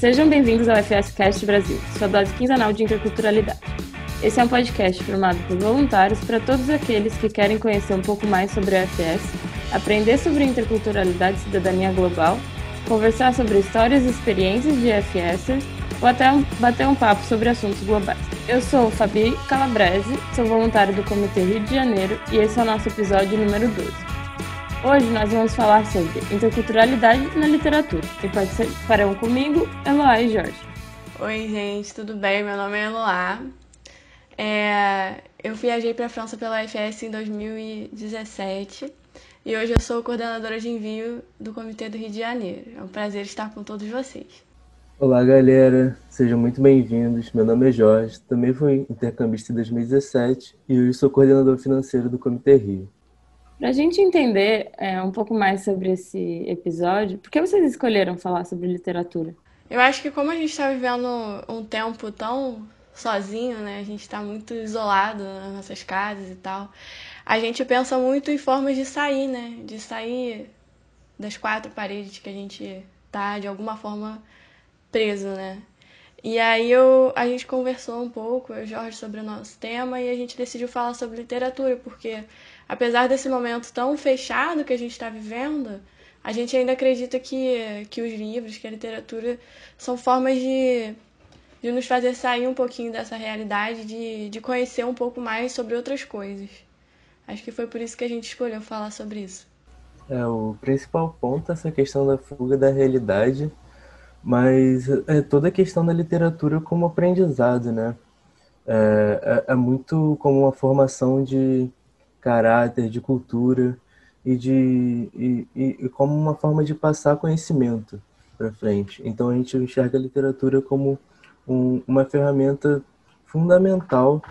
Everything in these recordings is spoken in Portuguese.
Sejam bem-vindos ao FS Cast Brasil, sua dose quinzenal de interculturalidade. Esse é um podcast formado por voluntários para todos aqueles que querem conhecer um pouco mais sobre o FS, aprender sobre interculturalidade e cidadania global, conversar sobre histórias e experiências de FS ou até bater um papo sobre assuntos globais. Eu sou Fabi Calabrese, sou voluntária do Comitê Rio de Janeiro e esse é o nosso episódio número 12. Hoje nós vamos falar sobre interculturalidade na literatura e participarão comigo Eloá e Jorge. Oi, gente, tudo bem? Meu nome é Eloá. É... Eu viajei para a França pela UFS em 2017 e hoje eu sou coordenadora de envio do Comitê do Rio de Janeiro. É um prazer estar com todos vocês. Olá, galera. Sejam muito bem-vindos. Meu nome é Jorge, também fui intercambista em 2017 e hoje sou coordenador financeiro do Comitê Rio. Para a gente entender é, um pouco mais sobre esse episódio, por que vocês escolheram falar sobre literatura? Eu acho que como a gente está vivendo um tempo tão sozinho, né? A gente está muito isolado nas nossas casas e tal. A gente pensa muito em formas de sair, né? De sair das quatro paredes que a gente tá de alguma forma preso, né? E aí eu, a gente conversou um pouco, eu e o Jorge, sobre o nosso tema e a gente decidiu falar sobre literatura, porque apesar desse momento tão fechado que a gente está vivendo, a gente ainda acredita que, que os livros, que a literatura são formas de, de nos fazer sair um pouquinho dessa realidade, de, de conhecer um pouco mais sobre outras coisas. Acho que foi por isso que a gente escolheu falar sobre isso. É, o principal ponto é essa questão da fuga da realidade, mas é toda a questão da literatura como aprendizado, né? É, é, é muito como uma formação de caráter, de cultura e, de, e, e, como uma forma de passar conhecimento para frente. Então a gente enxerga a literatura como um, uma ferramenta fundamental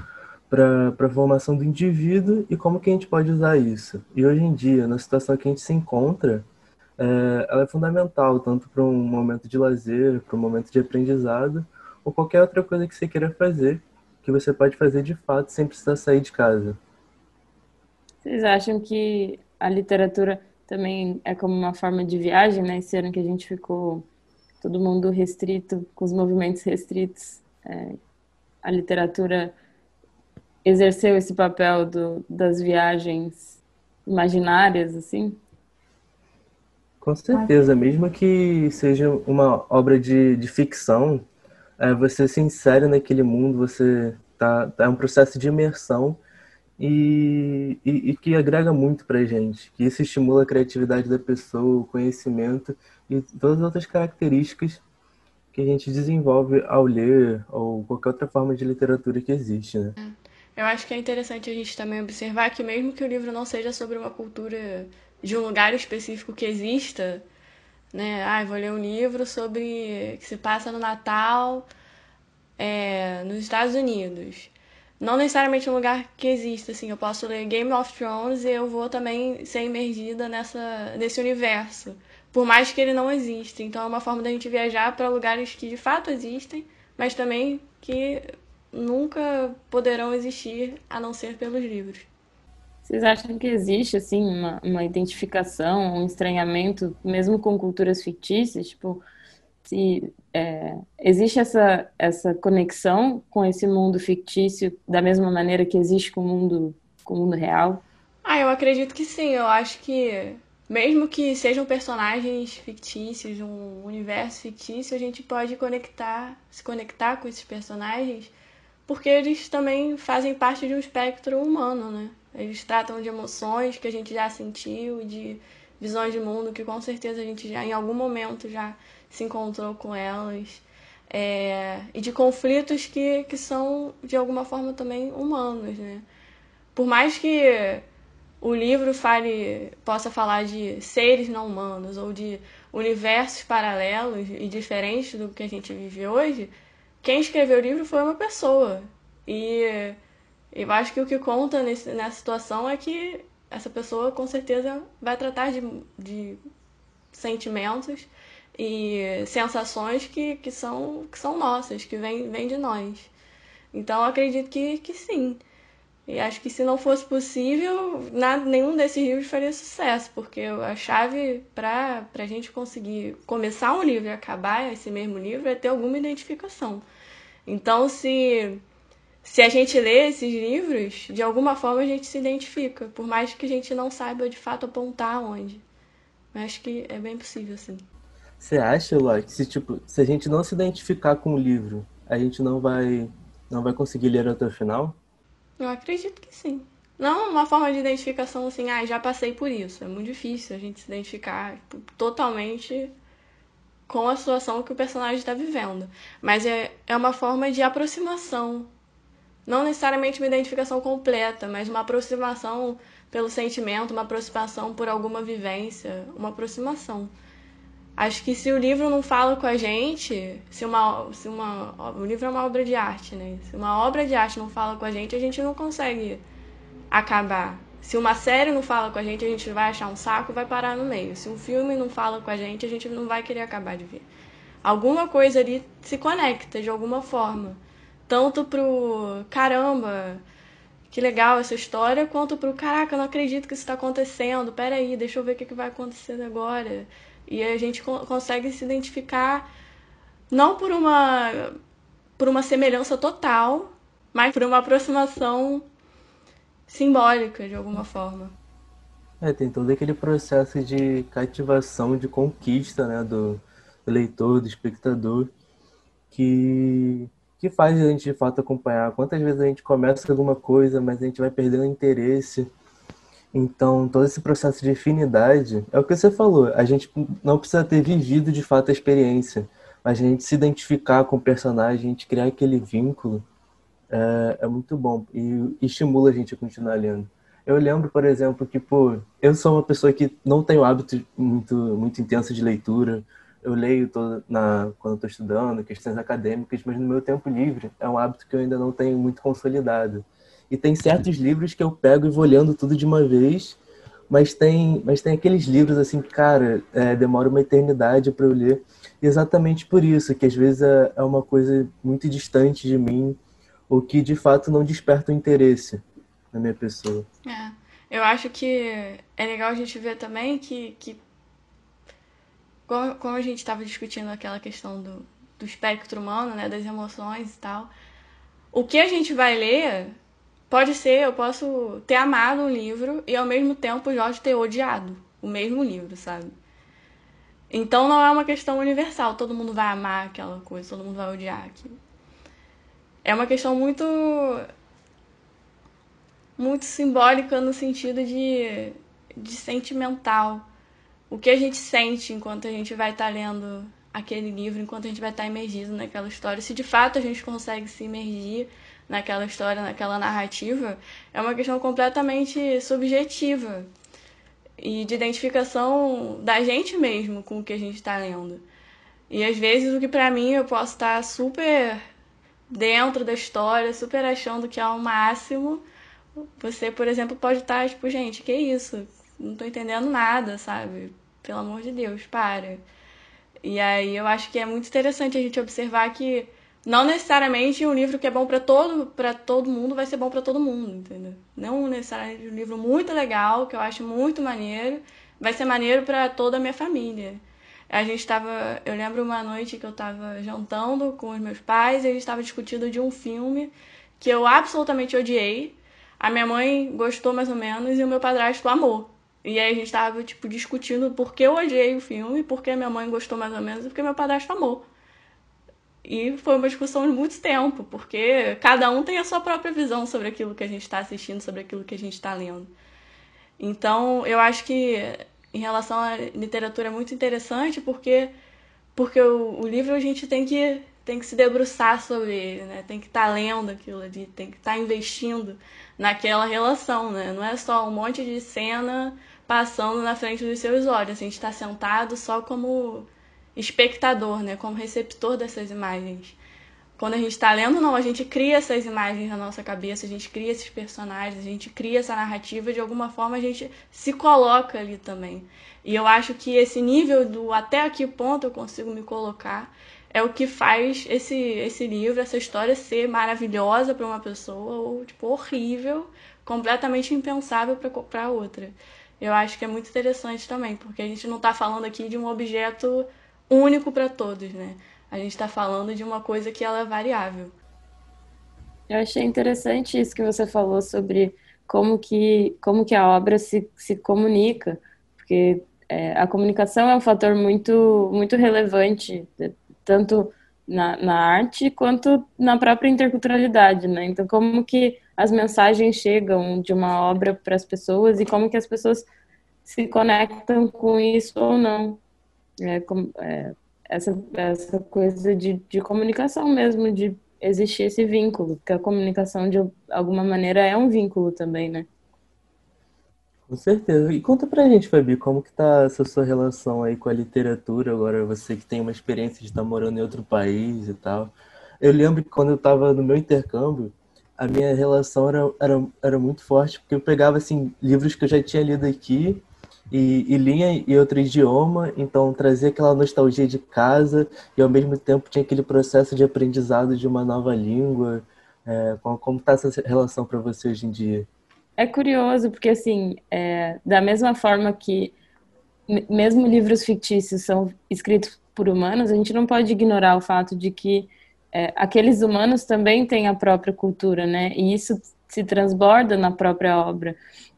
para a formação do indivíduo e como que a gente pode usar isso. E hoje em dia, na situação que a gente se encontra, é, ela é fundamental tanto para um momento de lazer, para um momento de aprendizado ou qualquer outra coisa que você queira fazer, que você pode fazer de fato sem precisar sair de casa. Vocês acham que a literatura também é como uma forma de viagem, né? Esse ano que a gente ficou todo mundo restrito, com os movimentos restritos, é, a literatura exerceu esse papel do, das viagens imaginárias, assim? Com certeza, mesmo que seja uma obra de, de ficção, é, você se insere naquele mundo, você tá, tá é um processo de imersão e, e, e que agrega muito para gente, que isso estimula a criatividade da pessoa, o conhecimento e todas as outras características que a gente desenvolve ao ler ou qualquer outra forma de literatura que existe, né? Eu acho que é interessante a gente também observar que mesmo que o livro não seja sobre uma cultura de um lugar específico que exista, né? Ah, vou ler um livro sobre que se passa no Natal é, nos Estados Unidos não necessariamente um lugar que exista, assim, eu posso ler Game of Thrones e eu vou também ser imergida nessa, nesse universo, por mais que ele não exista. Então é uma forma da gente viajar para lugares que de fato existem, mas também que nunca poderão existir a não ser pelos livros. Vocês acham que existe, assim, uma, uma identificação, um estranhamento, mesmo com culturas fictícias? Tipo, se é, existe essa, essa conexão com esse mundo fictício da mesma maneira que existe com o mundo, com o mundo real? Ah, eu acredito que sim. Eu acho que mesmo que sejam personagens fictícios, um universo fictício, a gente pode conectar, se conectar com esses personagens, porque eles também fazem parte de um espectro humano, né? Eles tratam de emoções que a gente já sentiu, de visões de mundo que com certeza a gente já em algum momento já se encontrou com elas. É, e de conflitos que, que são de alguma forma também humanos, né? Por mais que o livro fale, possa falar de seres não humanos ou de universos paralelos e diferentes do que a gente vive hoje, quem escreveu o livro foi uma pessoa. E eu acho que o que conta nesse, nessa situação é que essa pessoa com certeza vai tratar de, de sentimentos e sensações que, que, são, que são nossas, que vêm vem de nós. Então, acredito que, que sim. E acho que se não fosse possível, nada, nenhum desses livros faria sucesso, porque a chave para a gente conseguir começar um livro e acabar esse mesmo livro é ter alguma identificação. Então, se, se a gente lê esses livros, de alguma forma a gente se identifica, por mais que a gente não saiba de fato apontar onde. Mas acho que é bem possível, sim. Você acha, Ló, que se, tipo, se a gente não se identificar com o livro, a gente não vai, não vai conseguir ler até o final? Eu acredito que sim. Não uma forma de identificação assim, ah, já passei por isso. É muito difícil a gente se identificar tipo, totalmente com a situação que o personagem está vivendo. Mas é, é uma forma de aproximação. Não necessariamente uma identificação completa, mas uma aproximação pelo sentimento, uma aproximação por alguma vivência, uma aproximação. Acho que se o livro não fala com a gente, se uma, se uma. O livro é uma obra de arte, né? Se uma obra de arte não fala com a gente, a gente não consegue acabar. Se uma série não fala com a gente, a gente vai achar um saco vai parar no meio. Se um filme não fala com a gente, a gente não vai querer acabar de ver. Alguma coisa ali se conecta de alguma forma. Tanto pro caramba, que legal essa história, quanto pro caraca, não acredito que isso está acontecendo. Pera aí, deixa eu ver o que, que vai acontecer agora. E a gente consegue se identificar não por uma por uma semelhança total, mas por uma aproximação simbólica de alguma forma. É, tem todo aquele processo de cativação, de conquista, né, do leitor, do espectador, que que faz a gente de fato acompanhar. Quantas vezes a gente começa alguma coisa, mas a gente vai perdendo interesse então, todo esse processo de afinidade é o que você falou. A gente não precisa ter vivido de fato a experiência, mas a gente se identificar com o personagem, a gente criar aquele vínculo, é, é muito bom e, e, estimula a gente a continuar lendo. Eu lembro, por exemplo, que pô, eu sou uma pessoa que não tem o hábito muito, muito intenso de leitura. Eu leio todo, na, quando estou estudando, questões acadêmicas, mas no meu tempo livre é um hábito que eu ainda não tenho muito consolidado. E tem certos livros que eu pego e vou lendo tudo de uma vez, mas tem, mas tem aqueles livros assim que, cara, é, demora uma eternidade para eu ler. exatamente por isso, que às vezes é, é uma coisa muito distante de mim, ou que de fato não desperta o interesse na minha pessoa. É. Eu acho que é legal a gente ver também que, que como, como a gente estava discutindo aquela questão do, do espectro humano, né, das emoções e tal, o que a gente vai ler Pode ser, eu posso ter amado um livro e ao mesmo tempo Jorge ter odiado o mesmo livro, sabe? Então não é uma questão universal, todo mundo vai amar aquela coisa, todo mundo vai odiar aquilo. É uma questão muito muito simbólica no sentido de, de sentimental. O que a gente sente enquanto a gente vai estar tá lendo aquele livro, enquanto a gente vai estar tá imergido naquela história, se de fato a gente consegue se imergir naquela história, naquela narrativa, é uma questão completamente subjetiva e de identificação da gente mesmo com o que a gente está lendo. E às vezes o que para mim eu posso estar super dentro da história, super achando que é o máximo, você, por exemplo, pode estar tipo, gente, que isso? Não tô entendendo nada, sabe? Pelo amor de Deus, para. E aí eu acho que é muito interessante a gente observar que não necessariamente um livro que é bom para todo para todo mundo vai ser bom para todo mundo, entendeu? Não necessariamente um livro muito legal, que eu acho muito maneiro, vai ser maneiro para toda a minha família. A gente estava, eu lembro uma noite que eu estava jantando com os meus pais, e a gente estava discutindo de um filme que eu absolutamente odiei. A minha mãe gostou mais ou menos e o meu padrasto amou. E aí a gente estava tipo discutindo por que eu odiei o filme, por que minha mãe gostou mais ou menos e por que meu padrasto amou. E foi uma discussão de muito tempo, porque cada um tem a sua própria visão sobre aquilo que a gente está assistindo, sobre aquilo que a gente está lendo. Então, eu acho que em relação à literatura é muito interessante, porque, porque o, o livro a gente tem que, tem que se debruçar sobre ele, né? tem que estar tá lendo aquilo ali, tem que estar tá investindo naquela relação. Né? Não é só um monte de cena passando na frente dos seus olhos, a gente está sentado só como espectador, né, como receptor dessas imagens. Quando a gente está lendo, não, a gente cria essas imagens na nossa cabeça, a gente cria esses personagens, a gente cria essa narrativa, de alguma forma a gente se coloca ali também. E eu acho que esse nível do até aqui ponto eu consigo me colocar é o que faz esse, esse livro, essa história ser maravilhosa para uma pessoa ou tipo horrível, completamente impensável para outra. Eu acho que é muito interessante também, porque a gente não está falando aqui de um objeto único para todos, né? A gente está falando de uma coisa que ela é variável. Eu achei interessante isso que você falou sobre como que, como que a obra se, se comunica, porque é, a comunicação é um fator muito, muito relevante, tanto na, na arte quanto na própria interculturalidade, né? Então, como que as mensagens chegam de uma obra para as pessoas e como que as pessoas se conectam com isso ou não. É, com, é, essa, essa coisa de, de comunicação mesmo, de existir esse vínculo, porque a comunicação de alguma maneira é um vínculo também, né? Com certeza. E conta pra gente, Fabi, como que tá essa sua relação aí com a literatura agora, você que tem uma experiência de estar morando em outro país e tal. Eu lembro que quando eu estava no meu intercâmbio, a minha relação era, era, era muito forte, porque eu pegava, assim, livros que eu já tinha lido aqui e, e lia em outro idioma, então trazia aquela nostalgia de casa e ao mesmo tempo tinha aquele processo de aprendizado de uma nova língua. É, como está essa relação para você hoje em dia? É curioso, porque assim, é, da mesma forma que mesmo livros fictícios são escritos por humanos, a gente não pode ignorar o fato de que é, aqueles humanos também têm a própria cultura, né? E isso se transborda na própria obra.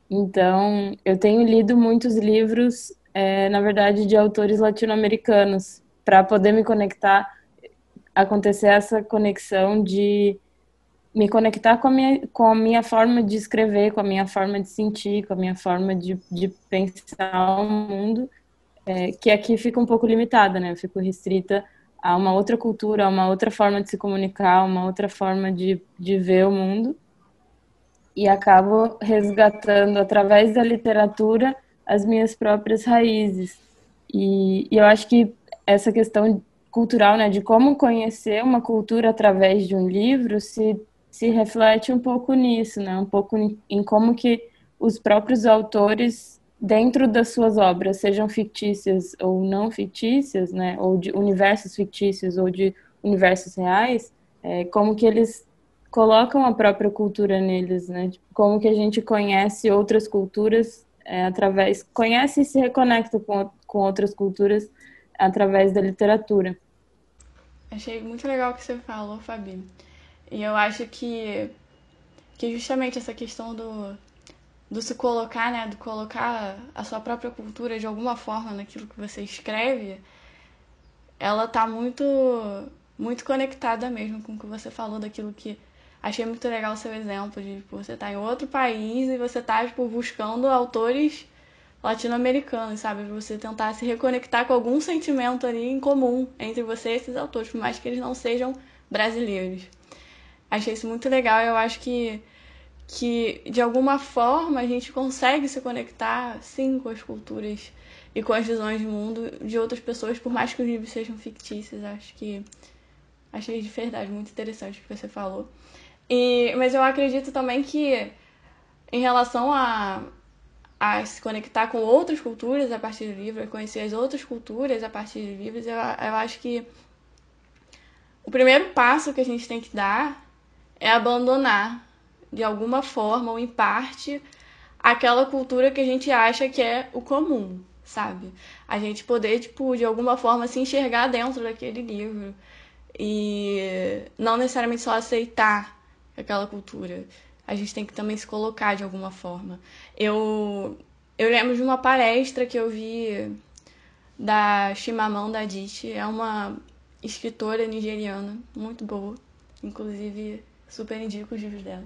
Então, eu tenho lido muitos livros, é, na verdade, de autores latino-americanos, para poder me conectar, acontecer essa conexão de me conectar com a minha, com a minha forma de escrever, com a minha forma de sentir, com a minha forma de, de pensar o mundo, é, que aqui fica um pouco limitada, né? Eu fico restrita a uma outra cultura, a uma outra forma de se comunicar, a uma outra forma de, de ver o mundo e acabo resgatando através da literatura as minhas próprias raízes. E, e, eu acho que essa questão cultural, né, de como conhecer uma cultura através de um livro, se, se reflete um pouco nisso, né, um pouco em, como que os próprios autores, dentro das suas obras, sejam fictícias ou não fictícias, né, ou de universos fictícios ou de universos reais, é, como que eles colocam a própria cultura neles, né? Tipo, como que a gente conhece outras culturas é, através, conhece e se reconecta com, com outras culturas através da literatura. Achei muito legal o que você falou, Fabi. E eu acho que, que justamente essa questão do, do se colocar, né, do colocar a sua própria cultura de alguma forma naquilo que você escreve, ela tá muito muito conectada mesmo com o que você falou daquilo que Achei muito legal o seu exemplo de tipo, você tá em outro país e você tá tipo, buscando autores latino-americanos, sabe? Você tentar se reconectar com algum sentimento ali em comum entre você e esses autores, por mais que eles não sejam brasileiros. Achei isso muito legal eu acho que, que de alguma forma a gente consegue se conectar sim com as culturas e com as visões de mundo de outras pessoas, por mais que os livros sejam fictícios. Acho que achei de verdade muito interessante o que você falou. E, mas eu acredito também que em relação a, a se conectar com outras culturas a partir do livro, a conhecer as outras culturas a partir de livros, eu, eu acho que o primeiro passo que a gente tem que dar é abandonar, de alguma forma ou em parte, aquela cultura que a gente acha que é o comum, sabe? A gente poder, tipo, de alguma forma se enxergar dentro daquele livro e não necessariamente só aceitar aquela cultura. A gente tem que também se colocar de alguma forma. Eu, eu lembro de uma palestra que eu vi da Chimamanda Adichie, é uma escritora nigeriana muito boa, inclusive super indico os livros dela.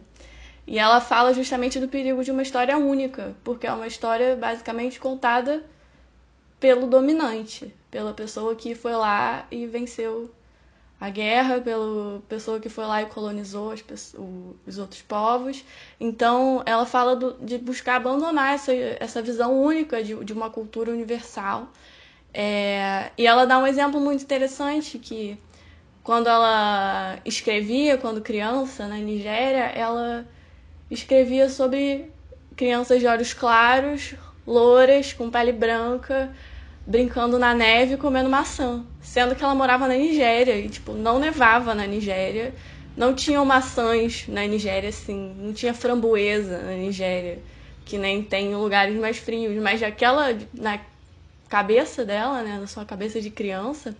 E ela fala justamente do perigo de uma história única, porque é uma história basicamente contada pelo dominante, pela pessoa que foi lá e venceu a guerra pela pessoa que foi lá e colonizou as, os outros povos. Então, ela fala do, de buscar abandonar essa, essa visão única de, de uma cultura universal. É, e ela dá um exemplo muito interessante que quando ela escrevia, quando criança, na Nigéria, ela escrevia sobre crianças de olhos claros, louras, com pele branca, brincando na neve comendo maçã, sendo que ela morava na Nigéria e tipo não nevava na Nigéria, não tinham maçãs na Nigéria assim, não tinha framboesa na Nigéria, que nem tem em lugares mais frios, mas aquela na cabeça dela, né, na sua cabeça de criança,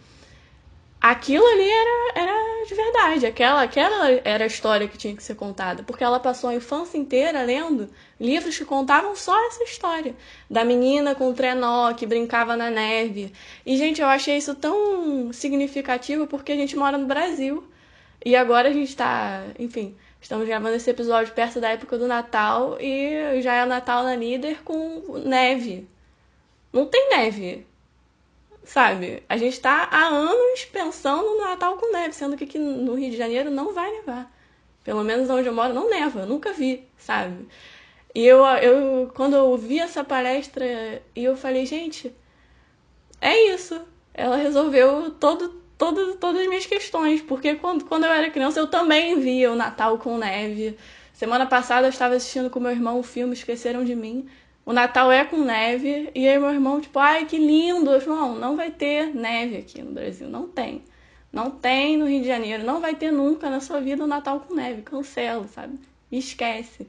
aquilo ali era, era de verdade, aquela, aquela era a história que tinha que ser contada, porque ela passou a infância inteira lendo livros que contavam só essa história, da menina com o trenó que brincava na neve. E, gente, eu achei isso tão significativo porque a gente mora no Brasil. E agora a gente está, enfim, estamos gravando esse episódio perto da época do Natal e já é Natal na Líder com neve. Não tem neve Sabe? A gente tá há anos pensando no Natal com neve, sendo que aqui no Rio de Janeiro não vai nevar. Pelo menos onde eu moro não neva, nunca vi, sabe? E eu, eu quando eu vi essa palestra, e eu falei, gente, é isso. Ela resolveu todo, todo, todas as minhas questões. Porque quando, quando eu era criança, eu também via o Natal com neve. Semana passada eu estava assistindo com meu irmão o filme Esqueceram de Mim o Natal é com neve, e aí meu irmão, tipo, ai, que lindo. Falei, não, vai ter neve aqui no Brasil, não tem. Não tem no Rio de Janeiro, não vai ter nunca na sua vida o Natal com neve, cancela, sabe? Esquece.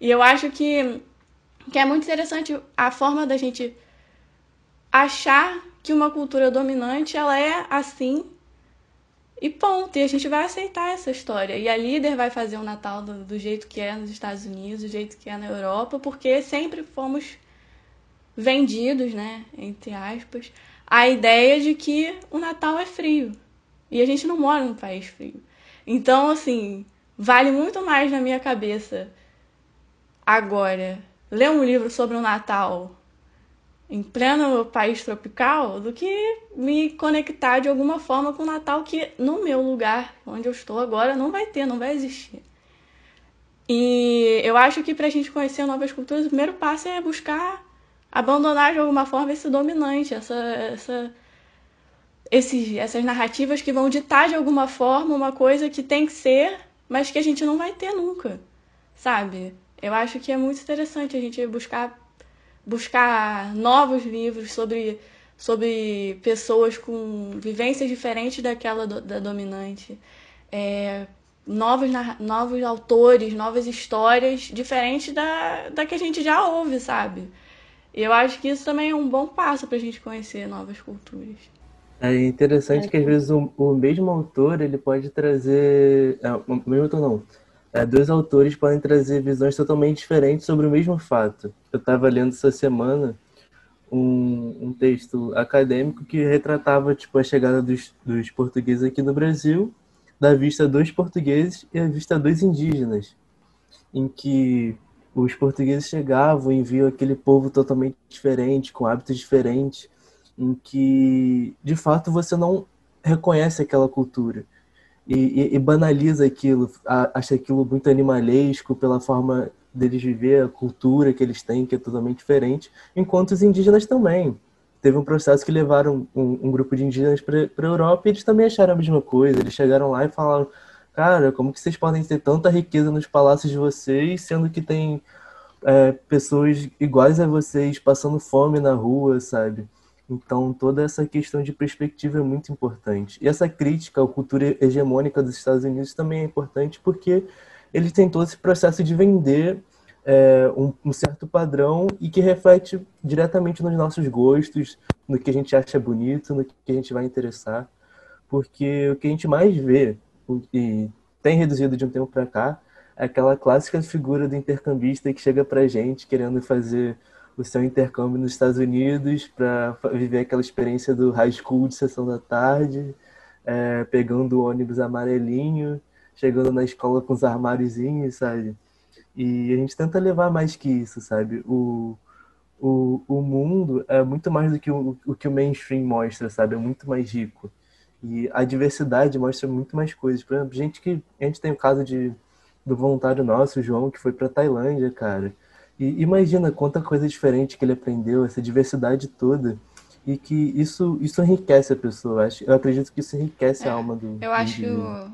E eu acho que, que é muito interessante a forma da gente achar que uma cultura dominante, ela é assim e ponto. E a gente vai aceitar essa história. E a líder vai fazer o Natal do, do, jeito que é nos Estados Unidos, do jeito que é na Europa, porque sempre fomos vendidos, né, entre aspas, a ideia de que o Natal é frio. E a gente não mora num país frio. Então, assim, vale muito mais na minha cabeça agora ler um livro sobre o Natal em pleno país tropical do que me conectar de alguma forma com o Natal que no meu lugar, onde eu estou agora, não vai ter, não vai existir. E eu acho que para a gente conhecer novas culturas, o primeiro passo é buscar abandonar de alguma forma esse dominante, essa, essa, esses, essas narrativas que vão ditar de alguma forma uma coisa que tem que ser, mas que a gente não vai ter nunca, sabe? Eu acho que é muito interessante a gente buscar buscar novos livros sobre, sobre pessoas com vivências diferentes daquela do, da dominante. É, novos, novos autores, novas histórias diferentes da, da que a gente já ouve, sabe? E eu acho que isso também é um bom passo para a gente conhecer novas culturas. É interessante é. que às vezes o, o, mesmo autor ele pode trazer. É, o mesmo autor não dois autores podem trazer visões totalmente diferentes sobre o mesmo fato. Eu estava lendo essa semana um, um, texto acadêmico que retratava tipo, a chegada dos, dos portugueses aqui no Brasil, da vista dos portugueses e a vista dos indígenas, em que os portugueses chegavam e viam aquele povo totalmente diferente, com hábitos diferentes, em que de fato você não reconhece aquela cultura e, e, banaliza aquilo, acha aquilo muito animalesco pela forma deles viver, a cultura que eles têm, que é totalmente diferente, enquanto os indígenas também. Teve um processo que levaram um, um grupo de indígenas para a Europa e eles também acharam a mesma coisa. Eles chegaram lá e falaram: Cara, como que vocês podem ter tanta riqueza nos palácios de vocês, sendo que tem é, pessoas iguais a vocês passando fome na rua, sabe? Então, toda essa questão de perspectiva é muito importante. E essa crítica à cultura hegemônica dos Estados Unidos também é importante porque eles têm todo esse processo de vender é, um, um, certo padrão e que reflete diretamente nos nossos gostos, no que a gente acha bonito, no que a gente vai interessar. Porque o que a gente mais vê, e tem reduzido de um tempo para cá, é aquela clássica figura do intercambista que chega para gente querendo fazer o seu intercâmbio nos Estados Unidos para viver aquela experiência do high school de sessão da tarde, é, pegando o ônibus amarelinho, chegando na escola com os armáriozinhos, sabe? E a gente tenta levar mais que isso, sabe? O, o, o mundo é muito mais do que o, o que o mainstream mostra, sabe? É muito mais rico. E a diversidade mostra muito mais coisas. Por exemplo, gente que. A gente tem o caso de, do voluntário nosso, o João, que foi para Tailândia, cara e imagina quanta coisa diferente que ele aprendeu, essa diversidade toda. E que isso, isso enriquece a pessoa. Eu acredito que isso enriquece é, a alma do. Eu acho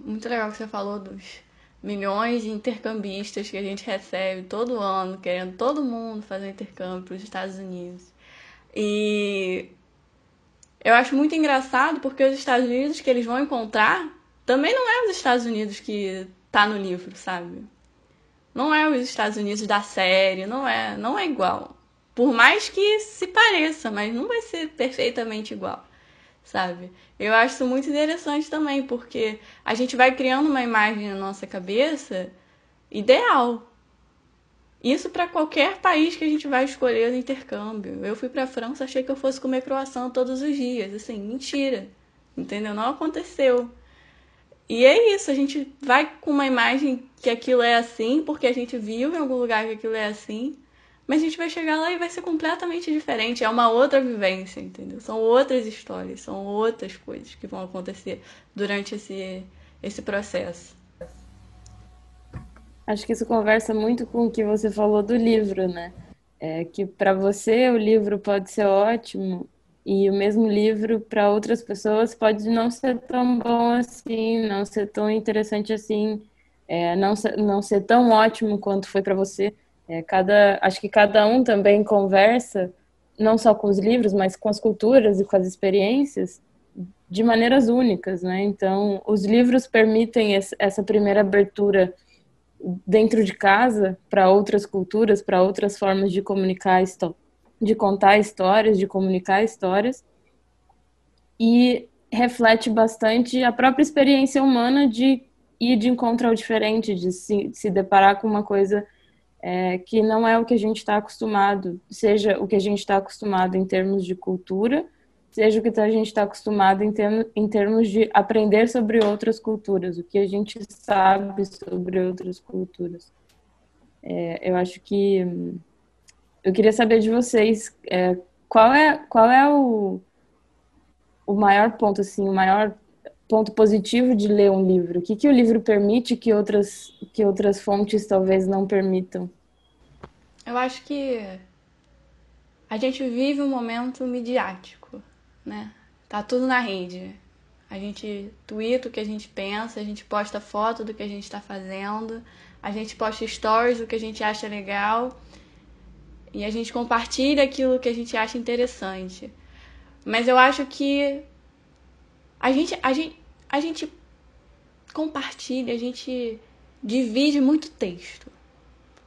muito legal que você falou dos milhões de intercambistas que a gente recebe todo ano, querendo todo mundo fazer intercâmbio para os Estados Unidos. E Eu acho muito engraçado porque os Estados Unidos que eles vão encontrar também não é os Estados Unidos que tá no livro, sabe? Não é os Estados Unidos da série, não é, não é igual. Por mais que se pareça, mas não vai ser perfeitamente igual, sabe? Eu acho isso muito interessante também, porque a gente vai criando uma imagem na nossa cabeça ideal. Isso para qualquer país que a gente vai escolher no intercâmbio. Eu fui para a França, achei que eu fosse comer croissant todos os dias, assim, mentira. Entendeu? Não aconteceu. E é isso, a gente vai com uma imagem que aquilo é assim, porque a gente viu em algum lugar que aquilo é assim, mas a gente vai chegar lá e vai ser completamente diferente. É uma outra vivência, entendeu? São outras histórias, são outras coisas que vão acontecer durante esse, esse processo. Acho que isso conversa muito com o que você falou do livro, né? É que para você o livro pode ser ótimo e o mesmo livro para outras pessoas pode não ser tão bom assim, não ser tão interessante assim, é, não, ser, não ser tão ótimo quanto foi para você. É, cada, acho que cada um também conversa, não só com os livros, mas com as culturas e com as experiências, de maneiras únicas, né? Então, os livros permitem essa primeira abertura dentro de casa para outras culturas, para outras formas de comunicar, de contar histórias, de comunicar histórias, e reflete bastante a própria experiência humana de ir de encontro ao diferente, de se, se deparar com uma coisa é, que não é o que a gente está acostumado, seja o que a gente está acostumado em termos de cultura, seja o que a gente está acostumado em, termos, em termos de aprender sobre outras culturas, o que a gente sabe sobre outras culturas. É, eu acho que eu queria saber de vocês é, qual é qual é o, o maior ponto assim, o maior ponto positivo de ler um livro? O que, que o livro permite que outras, que outras fontes talvez não permitam? Eu acho que a gente vive um momento midiático, né? Tá tudo na rede. A gente twitta o que a gente pensa, a gente posta foto do que a gente está fazendo, a gente posta stories do que a gente acha legal e a gente compartilha aquilo que a gente acha interessante. Mas eu acho que a gente, a gente, a gente compartilha, a gente divide muito texto.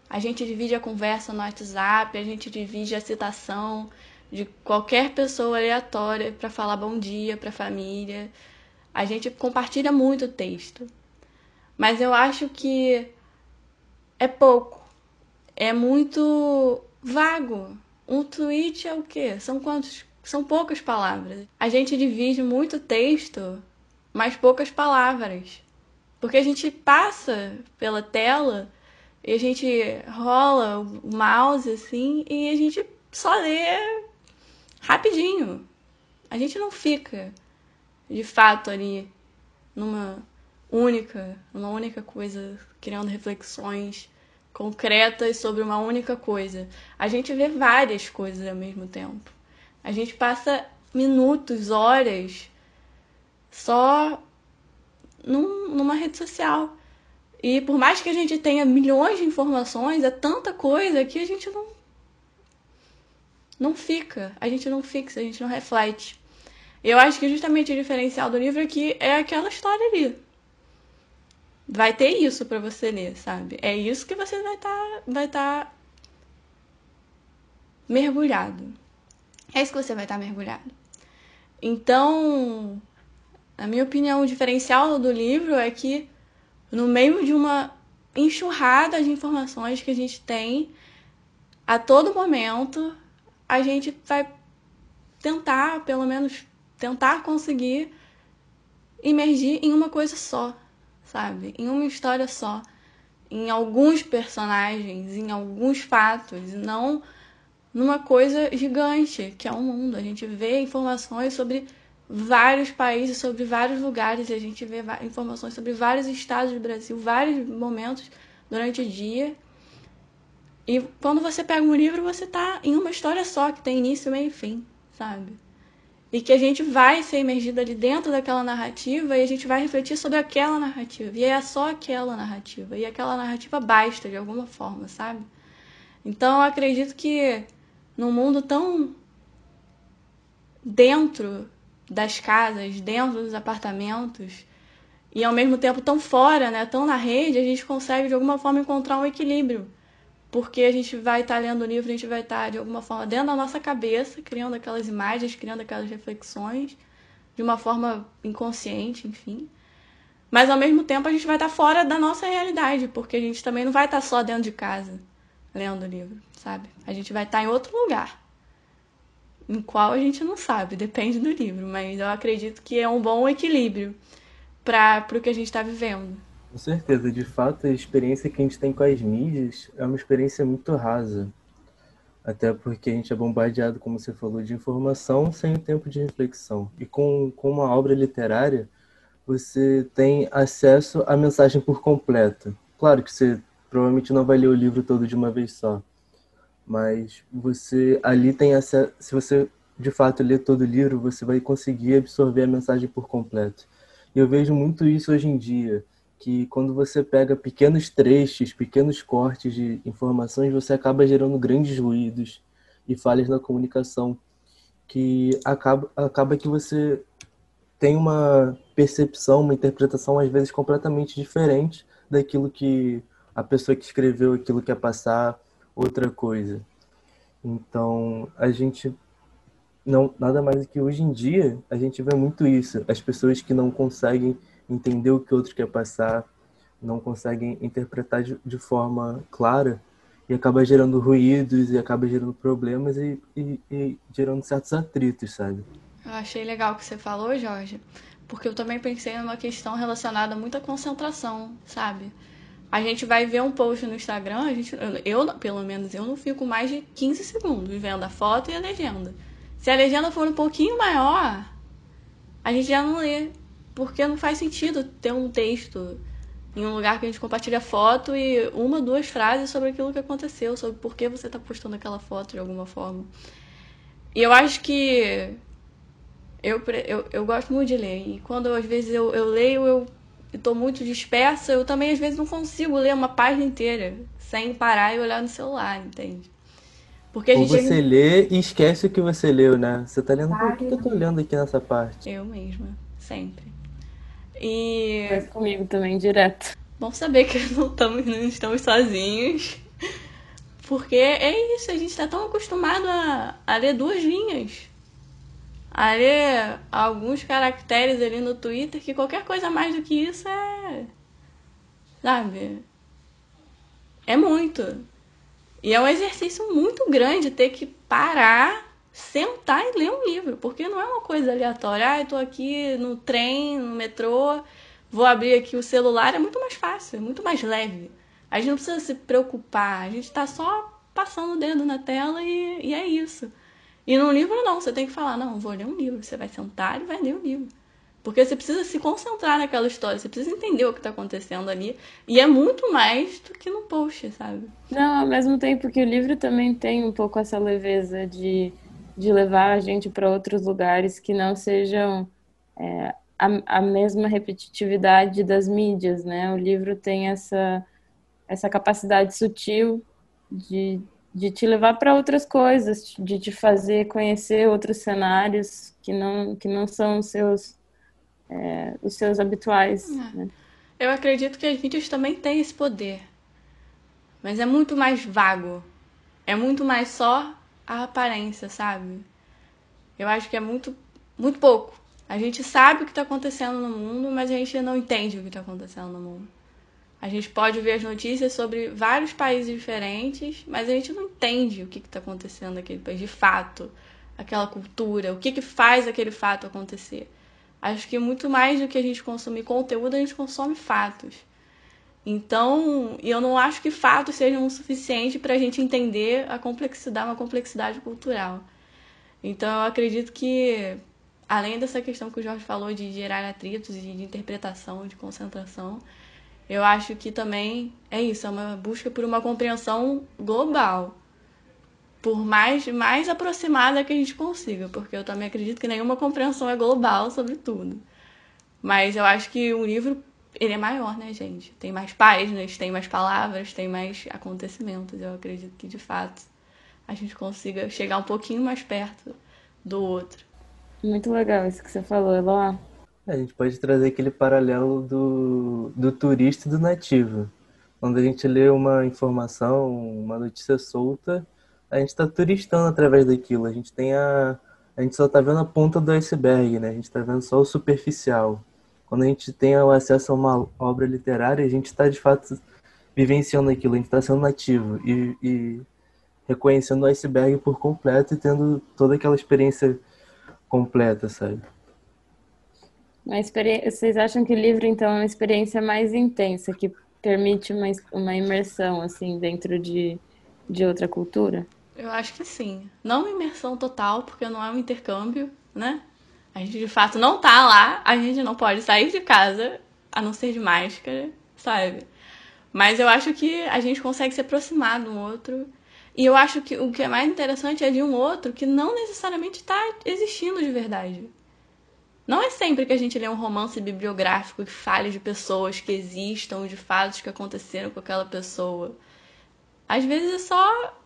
A gente divide a conversa no WhatsApp, a gente divide a citação de qualquer pessoa aleatória para falar bom dia para a família. A gente compartilha muito texto. Mas eu acho que é pouco. É muito vago. Um tweet é o quê? São quantos? São poucas palavras. A gente divide muito texto mas poucas palavras. Porque a gente passa pela tela e a gente rola o mouse assim e a gente só lê rapidinho. A gente não fica de fato ali numa única, numa única coisa, criando reflexões concretas sobre uma única coisa. A gente vê várias coisas ao mesmo tempo. A gente passa minutos, horas só num, numa rede social. E por mais que a gente tenha milhões de informações, é tanta coisa que a gente não não fica, a gente não fixa, a gente não reflete. Eu acho que justamente o diferencial do livro aqui é aquela história ali. Vai ter isso para você ler, sabe? É isso que você vai estar tá, vai tá mergulhado. É isso que você vai estar tá mergulhado. Então, na minha opinião, o diferencial do livro é que, no meio de uma enxurrada de informações que a gente tem, a todo momento, a gente vai tentar, pelo menos, tentar conseguir imergir em uma coisa só, sabe? Em uma história só, em alguns personagens, em alguns fatos, não numa coisa gigante que é o mundo. A gente vê informações sobre vários países, sobre vários lugares. A gente vê informações sobre vários estados do Brasil, vários momentos durante o dia. E quando você pega um livro, você tá em uma história só, que tem início, meio e fim, sabe? E que a gente vai ser imergido ali dentro daquela narrativa e a gente vai refletir sobre aquela narrativa. E é só aquela narrativa. E aquela narrativa basta, de alguma forma, sabe? Então eu acredito que num mundo tão dentro das casas, dentro dos apartamentos, e ao mesmo tempo tão fora, né, tão na rede, a gente consegue de alguma forma encontrar um equilíbrio. Porque a gente vai estar tá lendo o livro, a gente vai estar tá, de alguma forma dentro da nossa cabeça, criando aquelas imagens, criando aquelas reflexões, de uma forma inconsciente, enfim. Mas ao mesmo tempo a gente vai estar tá fora da nossa realidade, porque a gente também não vai estar só dentro de casa lendo o livro, sabe? A gente vai estar em outro lugar. Em qual a gente não sabe, depende do livro, mas eu acredito que é um bom equilíbrio para o que a gente está vivendo. Com certeza, de fato, a experiência que a gente tem com as mídias é uma experiência muito rasa. Até porque a gente é bombardeado, como você falou, de informação sem o tempo de reflexão. E com, com uma obra literária, você tem acesso à mensagem por completo. Claro que você provavelmente não vai ler o livro todo de uma vez só, mas você ali tem acesso. Se você de fato ler todo o livro, você vai conseguir absorver a mensagem por completo. E eu vejo muito isso hoje em dia, que quando você pega pequenos trechos, pequenos cortes de informações, você acaba gerando grandes ruídos e falhas na comunicação, que acaba, acaba que você tem uma percepção, uma interpretação às vezes completamente diferente daquilo que a pessoa que escreveu aquilo quer passar outra coisa. Então, a gente não nada mais do que hoje em dia a gente vê muito isso, as pessoas que não conseguem entender o que o outro quer passar, não conseguem interpretar de, de forma clara e acaba gerando ruídos e acaba gerando problemas e, e, e gerando certos atritos, sabe? Eu achei legal o que você falou, Jorge, porque eu também pensei numa questão relacionada muito à concentração, sabe? A gente vai ver um post no Instagram, a gente, eu, pelo menos, eu não fico mais de 15 segundos vendo a foto e a legenda. Se a legenda for um pouquinho maior, a gente já não lê. Porque não faz sentido ter um texto em um lugar que a gente compartilha foto e uma, duas frases sobre aquilo que aconteceu, sobre por que você está postando aquela foto de alguma forma. E eu acho que eu, eu, eu gosto muito de ler. E quando às vezes eu, eu leio, eu estou muito dispersa, eu também às vezes não consigo ler uma página inteira sem parar e olhar no celular, entende? Porque a Ou gente... você lê e esquece o que você leu, né? Você tá lendo, o que eu tô lendo aqui nessa parte? Eu mesma, sempre. E. Faz comigo também, direto. Bom saber que não estamos, não estamos sozinhos. Porque é isso, a gente tá tão acostumado a, a ler duas linhas a ler alguns caracteres ali no Twitter que qualquer coisa mais do que isso é. Sabe? É muito. E é um exercício muito grande ter que parar, sentar e ler um livro, porque não é uma coisa aleatória. Ah, eu tô aqui no trem, no metrô, vou abrir aqui o celular, é muito mais fácil, é muito mais leve. A gente não precisa se preocupar, a gente tá só passando o dedo na tela e, e é isso. E num livro não, você tem que falar, não, vou ler um livro. Você vai sentar e vai ler o um livro. Porque você precisa se concentrar naquela história, você precisa entender o que está acontecendo ali. E é muito mais do que no post, sabe? Não, ao mesmo tempo que o livro também tem um pouco essa leveza de, de levar a gente para outros lugares que não sejam é, a, a mesma repetitividade das mídias, né? O livro tem essa, essa capacidade sutil de, de te levar para outras coisas, de te fazer conhecer outros cenários que não, que não são os seus, é, os seus habituais. É. Né? Eu acredito que as mídias também têm esse poder, mas é muito mais vago, é muito mais só a aparência, sabe? Eu acho que é muito, muito pouco. A gente sabe o que está acontecendo no mundo, mas a gente não entende o que está acontecendo no mundo. A gente pode ver as notícias sobre vários países diferentes, mas a gente não entende o que está acontecendo naquele país de fato, aquela cultura, o que, que faz aquele fato acontecer. Acho que muito mais do que a gente consumir conteúdo, a gente consome fatos. Então, eu não acho que fatos sejam o suficiente para a gente entender a complexidade, uma complexidade cultural. Então, eu acredito que, além dessa questão que o Jorge falou de gerar atritos e de interpretação, de concentração, eu acho que também é isso, é uma busca por uma compreensão global. Por mais, mais aproximada que a gente consiga, porque eu também acredito que nenhuma compreensão é global sobre tudo. Mas eu acho que o livro ele é maior, né, gente? Tem mais páginas, tem mais palavras, tem mais acontecimentos. Eu acredito que de fato a gente consiga chegar um pouquinho mais perto do outro. Muito legal isso que você falou, Eloá. A gente pode trazer aquele paralelo do, do turista e do nativo. Quando a gente lê uma informação, uma notícia solta, a gente está turistando através daquilo. A gente tem a, a gente só está vendo a ponta do iceberg, né? A gente está vendo só o superficial. Quando a gente tem o acesso a uma obra literária, a gente está de fato vivenciando aquilo, a gente está sendo nativo e, e reconhecendo o iceberg por completo e tendo toda aquela experiência completa, sabe? Uma experiência, vocês acham que o livro, então, é uma experiência mais intensa, que permite uma, uma imersão, assim, dentro de, de outra cultura? Eu acho que sim. Não uma imersão total, porque não é um intercâmbio, né? A gente, de fato, não tá lá, a gente não pode sair de casa, a não ser de máscara, sabe? Mas eu acho que a gente consegue se aproximar um outro e eu acho que o que é mais interessante é de um outro que não necessariamente está existindo de verdade. Não é sempre que a gente lê um romance bibliográfico que fale de pessoas que existam, de fatos que aconteceram com aquela pessoa. Às vezes é só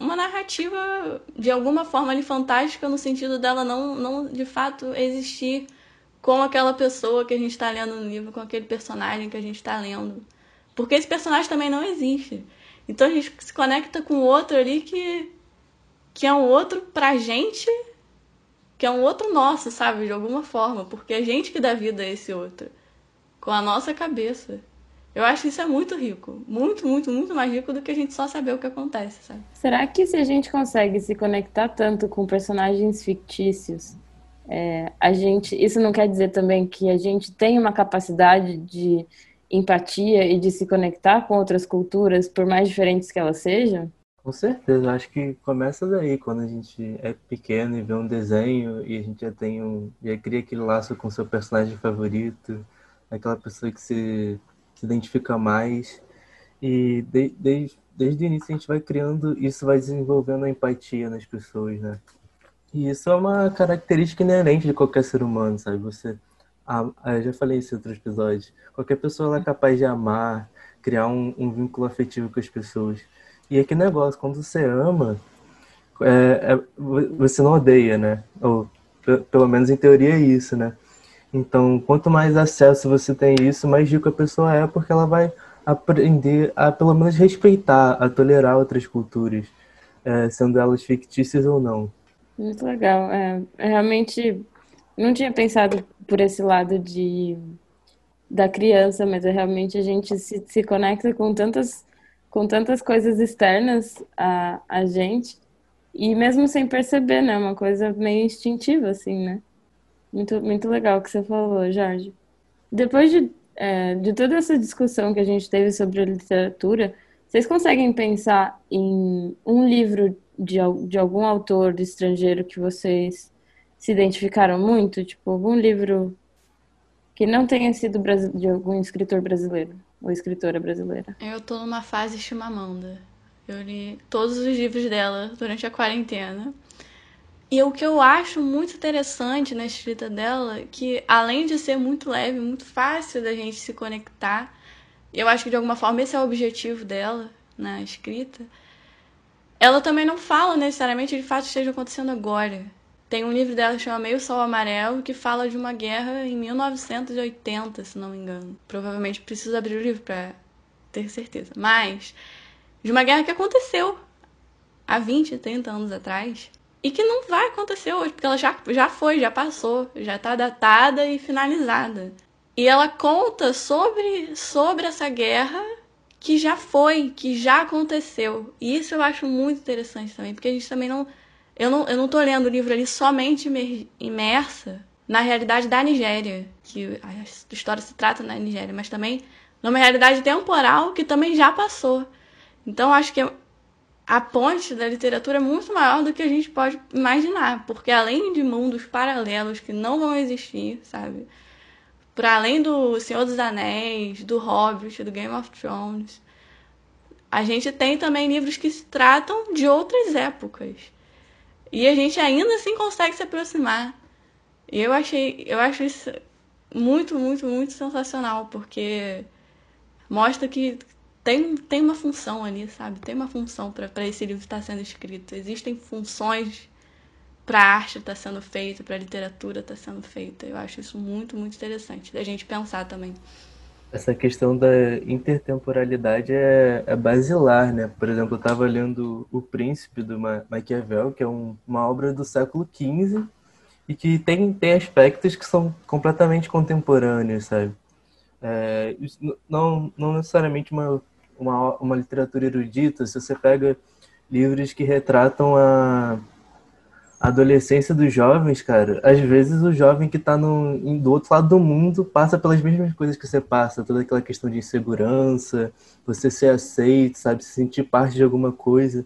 uma narrativa de alguma forma ali fantástica no sentido dela não, não de fato existir com aquela pessoa que a gente está lendo no livro, com aquele personagem que a gente está lendo. Porque esse personagem também não existe. Então a gente se conecta com outro ali que, que é um outro pra gente, que é um outro nosso, sabe? De alguma forma. Porque é a gente que dá vida a esse outro. Com a nossa cabeça. Eu acho que isso é muito rico. Muito, muito, muito mais rico do que a gente só saber o que acontece, sabe? Será que se a gente consegue se conectar tanto com personagens fictícios, é, a gente. Isso não quer dizer também que a gente tem uma capacidade de empatia e de se conectar com outras culturas, por mais diferentes que elas sejam? Com certeza, acho que começa daí, quando a gente é pequeno e vê um desenho e a gente já tem um. já cria aquele laço com seu personagem favorito, aquela pessoa que se, se identifica mais. E de, de, desde o início a gente vai criando, isso vai desenvolvendo a empatia nas pessoas, né? E isso é uma característica inerente de qualquer ser humano, sabe? Você ah, eu já falei isso em outros episódios. Qualquer pessoa é capaz de amar, criar um, um, vínculo afetivo com as pessoas. E é que negócio, quando você ama, é, é, você não odeia, né? Ou pelo menos em teoria é isso, né? Então, quanto mais acesso você tem a isso, mais rico a pessoa é, porque ela vai aprender a pelo menos respeitar, a tolerar outras culturas, é, sendo elas fictícias ou não. Muito legal. É, realmente não tinha pensado por esse lado de da criança, mas é realmente a gente se, se conecta com tantas com tantas coisas externas a, a gente e mesmo sem perceber, né? Uma coisa meio instintiva, assim, né? Muito, muito legal o que você falou, Jorge. Depois de, é, de toda essa discussão que a gente teve sobre a literatura, vocês conseguem pensar em um livro de, de algum autor estrangeiro que vocês se identificaram muito? Tipo, algum livro que não tenha sido de algum escritor brasileiro ou escritora brasileira? Eu tô numa fase Chimamanda. Eu li todos os livros dela durante a quarentena. E o que eu acho muito interessante na escrita dela, que além de ser muito leve, muito fácil da gente se conectar, eu acho que de alguma forma esse é o objetivo dela na escrita, ela também não fala necessariamente de fato esteja acontecendo agora. Tem um livro dela que chama Meio Sol Amarelo, que fala de uma guerra em 1980, se não me engano. Provavelmente preciso abrir o livro para ter certeza. Mas de uma guerra que aconteceu há 20, 30 anos atrás e que não vai acontecer hoje, porque ela já, já foi, já passou, já está datada e finalizada. E ela conta sobre, sobre essa guerra que já foi, que já aconteceu. E isso eu acho muito interessante também, porque a gente também não eu não, eu não tô lendo o livro ali somente imersa na realidade da Nigéria, que a história se trata na Nigéria, mas também numa realidade temporal que também já passou. Então acho que a ponte da literatura é muito maior do que a gente pode imaginar, porque além de mundos paralelos que não vão existir, sabe? Para além do Senhor dos Anéis, do Hobbit, do Game of Thrones, a gente tem também livros que se tratam de outras épocas. E a gente ainda assim consegue se aproximar. E eu achei, eu acho isso muito, muito, muito sensacional, porque mostra que tem, tem uma função ali, sabe? Tem uma função para esse livro estar sendo escrito. Existem funções para a arte está sendo feita, para a literatura está sendo feita. Eu acho isso muito, muito interessante da gente pensar também. Essa questão da intertemporalidade é, é basilar, né? Por exemplo, eu estava lendo O Príncipe, do Maquiavel, que é um, uma obra do século XV e que tem, tem aspectos que são completamente contemporâneos, sabe? É, não, não necessariamente uma, uma, uma literatura erudita, se você pega livros que retratam a adolescência dos jovens, cara, às vezes o jovem que tá no, do outro lado do mundo passa pelas mesmas coisas que você passa, toda aquela questão de insegurança, você ser aceito, sabe, se sentir parte de alguma coisa.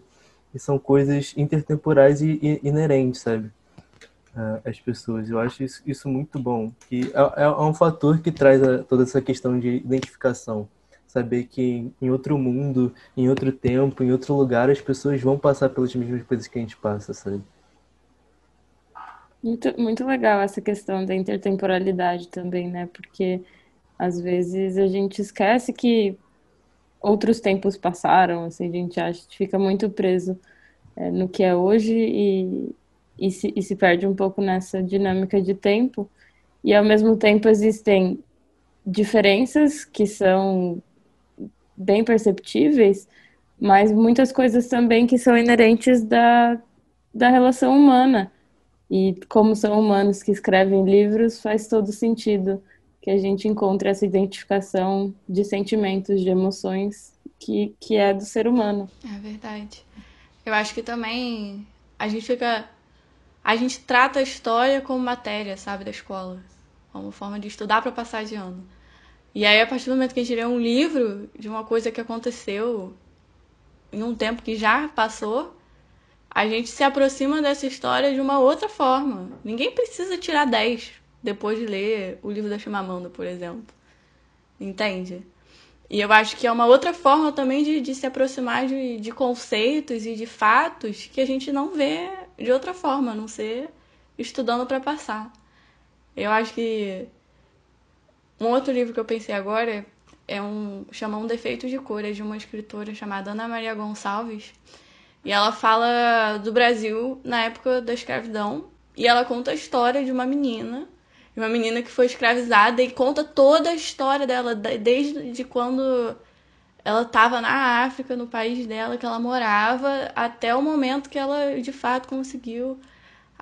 E são coisas intertemporais e, e inerentes, sabe, às pessoas. Eu acho isso, isso muito bom, que é, é um fator que traz a, toda essa questão de identificação. Saber que em outro mundo, em outro tempo, em outro lugar, as pessoas vão passar pelas mesmas coisas que a gente passa, sabe? Muito, muito legal essa questão da intertemporalidade também, né? Porque às vezes a gente esquece que outros tempos passaram, assim, a gente acha, fica muito preso é, no que é hoje e, e, se, e se perde um pouco nessa dinâmica de tempo. E ao mesmo tempo existem diferenças que são bem perceptíveis, mas muitas coisas também que são inerentes da, da relação humana. E como são humanos que escrevem livros, faz todo sentido que a gente encontre essa identificação de sentimentos, de emoções que, que é do ser humano. É verdade. Eu acho que também a gente fica. A gente trata a história como matéria, sabe, da escola. Como forma de estudar para passar de ano. E aí, a partir do momento que a gente lê um livro de uma coisa que aconteceu em um tempo que já passou, a gente se aproxima dessa história de uma outra forma. Ninguém precisa tirar 10 depois de ler o livro da Chimamanda, por exemplo. Entende? E eu acho que é uma outra forma também de, de se aproximar de, de conceitos e de fatos que a gente não vê de outra forma, a não ser estudando para passar. Eu acho que um outro livro que eu pensei agora é um chama Um Defeito de Cor, é de uma escritora chamada Ana Maria Gonçalves e ela fala do Brasil na época da escravidão. E ela conta a história de uma menina, de uma menina que foi escravizada e conta toda a história dela, desde quando ela estava na África, no país dela que ela morava, até o momento que ela de fato conseguiu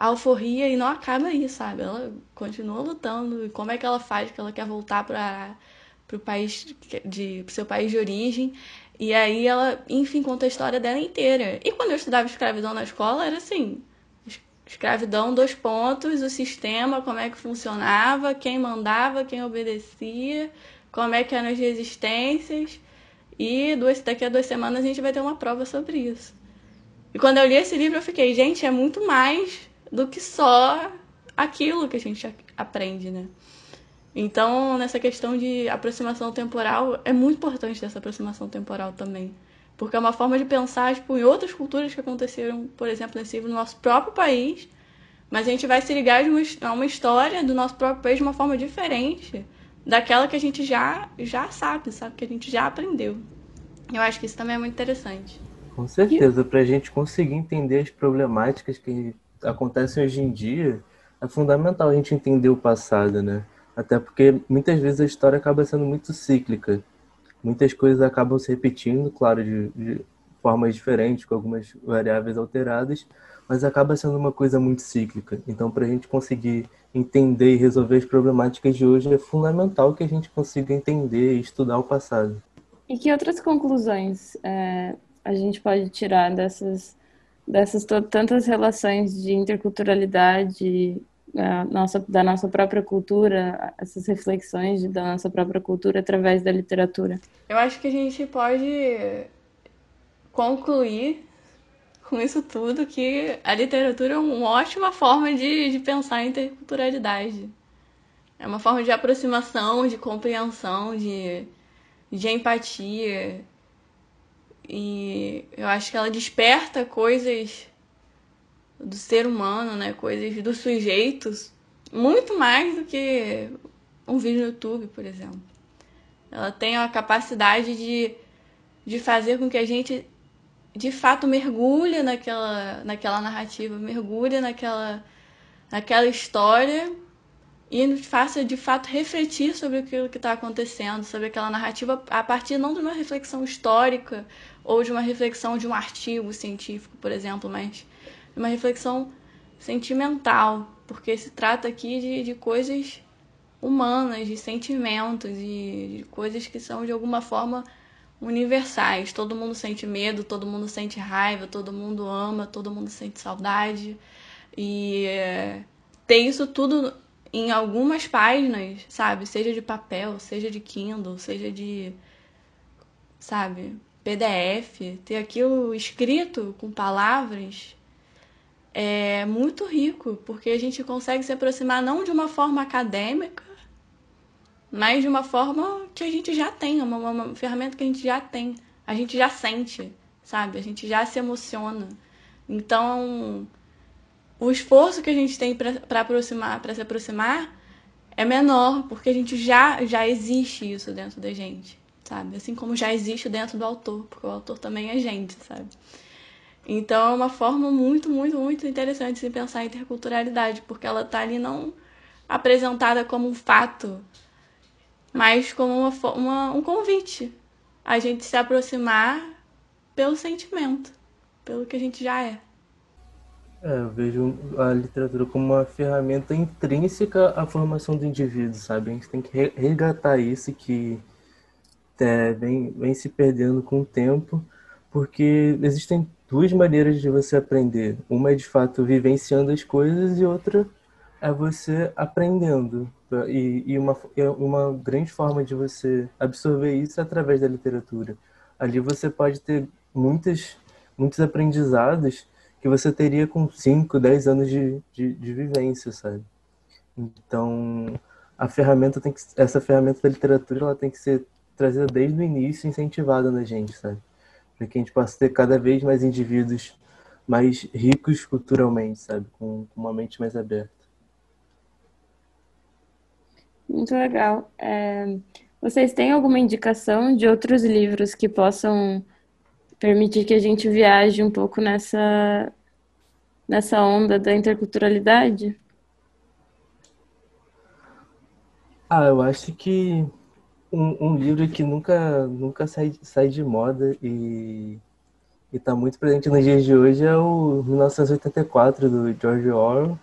a alforria e não acaba aí, sabe? Ela continua lutando. E como é que ela faz que ela quer voltar para o país de pro seu país de origem? E aí ela, enfim, conta a história dela inteira. E quando eu estudava escravidão na escola, era assim: escravidão, dois pontos, o sistema, como é que funcionava, quem mandava, quem obedecia, como é que eram as resistências. E duas, daqui a duas semanas a gente vai ter uma prova sobre isso. E quando eu li esse livro, eu fiquei, gente, é muito mais do que só aquilo que a gente aprende, né? Então, nessa questão de aproximação temporal, é muito importante essa aproximação temporal também. Porque é uma forma de pensar tipo, em outras culturas que aconteceram, por exemplo, nesse livro, no nosso próprio país. Mas a gente vai se ligar a uma história do nosso próprio país de uma forma diferente daquela que a gente já, já sabe, sabe? Que a gente já aprendeu. Eu acho que isso também é muito interessante. Com certeza, para a gente conseguir entender as problemáticas que acontecem hoje em dia, é fundamental a gente entender o passado, né? Até porque muitas vezes a história acaba sendo muito cíclica. Muitas coisas acabam se repetindo, claro, de, de formas diferentes, com algumas variáveis alteradas, mas acaba sendo uma coisa muito cíclica. Então, para a gente conseguir entender e resolver as problemáticas de hoje, é fundamental que a gente consiga entender e estudar o passado. E que outras conclusões é, a gente pode tirar dessas, dessas tantas relações de interculturalidade da nossa, da nossa própria cultura, essas reflexões da nossa própria cultura através da literatura? Eu acho que a gente pode concluir com isso tudo que a literatura é uma ótima forma de, de pensar a interculturalidade. É uma forma de aproximação, de compreensão, de, de empatia. E eu acho que ela desperta coisas do ser humano, né? Coisas dos sujeitos, muito mais do que um vídeo no YouTube, por exemplo. Ela tem a capacidade de, de fazer com que a gente de fato mergulha naquela, naquela narrativa, mergulha naquela, naquela história e faça de fato refletir sobre aquilo que está acontecendo, sobre aquela narrativa, a partir não de uma reflexão histórica ou de uma reflexão de um artigo científico, por exemplo, mas de uma reflexão sentimental, porque se trata aqui de, de coisas humanas, de sentimentos, de, de coisas que são de alguma forma universais. Todo mundo sente medo, todo mundo sente raiva, todo mundo ama, todo mundo sente saudade. E é, tem isso tudo em algumas páginas, sabe? Seja de papel, seja de Kindle, seja de, sabe, PDF, ter aquilo escrito com palavras é muito rico, porque a gente consegue se aproximar não de uma forma acadêmica, mas de uma forma que a gente já tem, uma, uma ferramenta que a gente já tem, a gente já sente, sabe? A gente já se emociona. Então, o esforço que a gente tem para aproximar, para se aproximar, é menor, porque a gente já já existe isso dentro da gente, sabe? Assim como já existe dentro do autor, porque o autor também é gente, sabe? Então é uma forma muito, muito, muito interessante de se pensar em interculturalidade, porque ela está ali não apresentada como um fato, mas como uma, uma, um convite a gente se aproximar pelo sentimento, pelo que a gente já é. É, eu vejo a literatura como uma ferramenta intrínseca à formação do indivíduo, sabe? A gente tem que resgatar isso que é, vem, vem se perdendo com o tempo, porque existem duas maneiras de você aprender. Uma é de fato vivenciando as coisas e outra é você aprendendo. E, e uma, uma grande forma de você absorver isso é através da literatura. Ali você pode ter muitas, muitos aprendizados que você teria com 5, 10 anos de, de, de, vivência, sabe? Então, a ferramenta tem que, essa ferramenta da literatura ela tem que ser trazida desde o início, incentivada na gente, sabe? Para que a gente possa ter cada vez mais indivíduos mais ricos culturalmente, sabe? Com, com uma mente mais aberta. Muito legal. É, vocês têm alguma indicação de outros livros que possam permitir que a gente viaje um pouco nessa, nessa onda da interculturalidade? Ah, eu acho que um, um livro que nunca, nunca sai, sai de moda e está muito presente nos dias de hoje é o 1984 do George Orwell,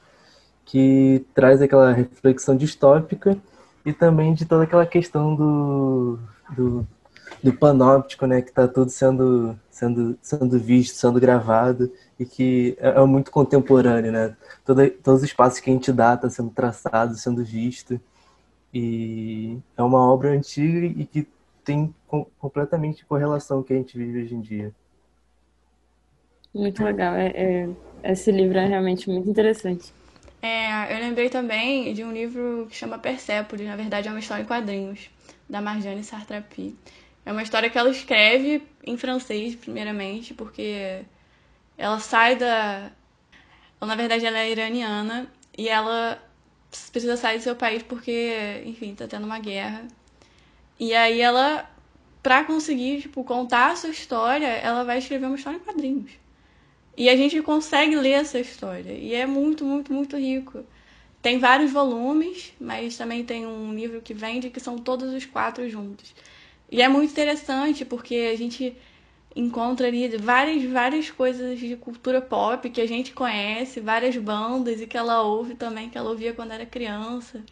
que traz aquela reflexão distópica e também de toda aquela questão do, do do panóptico, né, que está tudo sendo, sendo, sendo visto, sendo gravado e que é, é muito contemporâneo, né? Todo, todos os passos que a gente dá está sendo traçado, sendo visto e é uma obra antiga e que tem com, completamente correlação com o que a gente vive hoje em dia. Muito legal, é, é, esse livro é realmente muito interessante. É, eu lembrei também de um livro que chama Persepolis, na verdade é uma história em quadrinhos, da Marjane Sartrapi. É uma história que ela escreve em francês, primeiramente, porque ela sai da. na verdade, ela é iraniana e ela precisa sair do seu país porque, enfim, tá tendo uma guerra. E aí ela, pra conseguir, tipo, contar a sua história, ela vai escrever uma história em quadrinhos. E a gente consegue ler essa história. E é muito, muito, muito rico. Tem vários volumes, mas também tem um livro que vende que são todos os quatro juntos. E é muito interessante porque a gente encontra ali várias, várias coisas de cultura pop que a gente conhece, várias bandas e que ela ouve também, que ela ouvia quando era criança.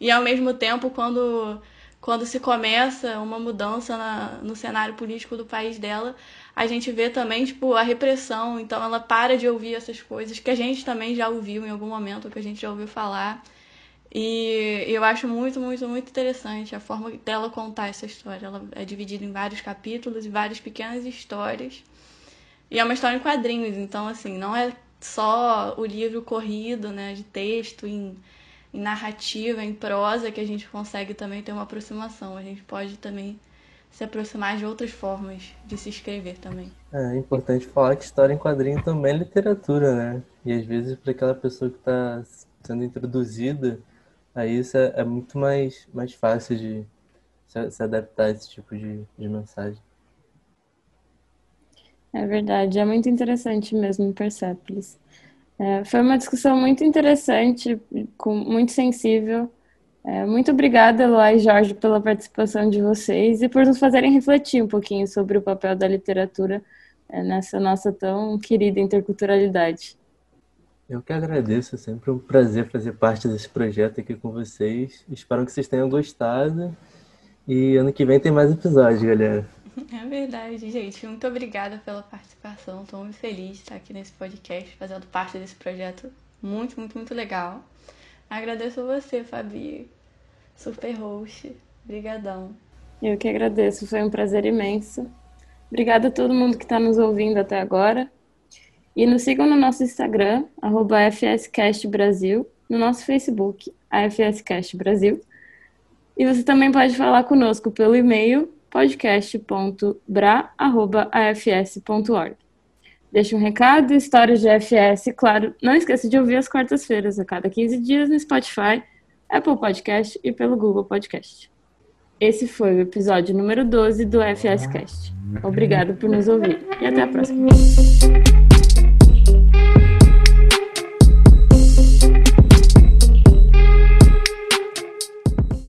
E ao mesmo tempo, quando, quando se começa uma mudança na, no cenário político do país dela, a gente vê também tipo, a repressão. Então ela para de ouvir essas coisas que a gente também já ouviu em algum momento, que a gente já ouviu falar. E eu acho muito, muito, muito interessante a forma dela contar essa história. Ela é dividida em vários capítulos e várias pequenas histórias. E é uma história em quadrinhos, então, assim, não é só o livro corrido, né, de texto, em, em narrativa, em prosa, que a gente consegue também ter uma aproximação. A gente pode também se aproximar de outras formas de se escrever também. É, é importante falar que história em quadrinho também é literatura, né? E às vezes para aquela pessoa que está sendo introduzida Aí isso é, é muito mais, mais fácil de se, se adaptar a esse tipo de, de mensagem. É verdade, é muito interessante mesmo, Persepolis. É, foi uma discussão muito interessante, com, muito sensível. É, muito obrigada, Eloá e Jorge, pela participação de vocês e por nos fazerem refletir um pouquinho sobre o papel da literatura é, nessa nossa tão querida interculturalidade. Eu que agradeço, é sempre um prazer fazer parte desse projeto aqui com vocês. Espero que vocês tenham gostado. E ano que vem tem mais episódios, galera. É verdade, gente. Muito obrigada pela participação. Estou muito feliz de estar aqui nesse podcast, fazendo parte desse projeto muito, muito, muito legal. Agradeço a você, Fabi, super host. Obrigadão. Eu que agradeço, foi um prazer imenso. Obrigada a todo mundo que está nos ouvindo até agora. E nos sigam no nosso Instagram, FSCastBrasil, no nosso Facebook, AFSCastBrasil. E você também pode falar conosco pelo e-mail podcast.bra.afs.org. Deixe um recado, histórias de FS, claro, não esqueça de ouvir às quartas-feiras, a cada 15 dias no Spotify, Apple Podcast e pelo Google Podcast. Esse foi o episódio número 12 do FS Cast. Obrigado por nos ouvir e até a próxima.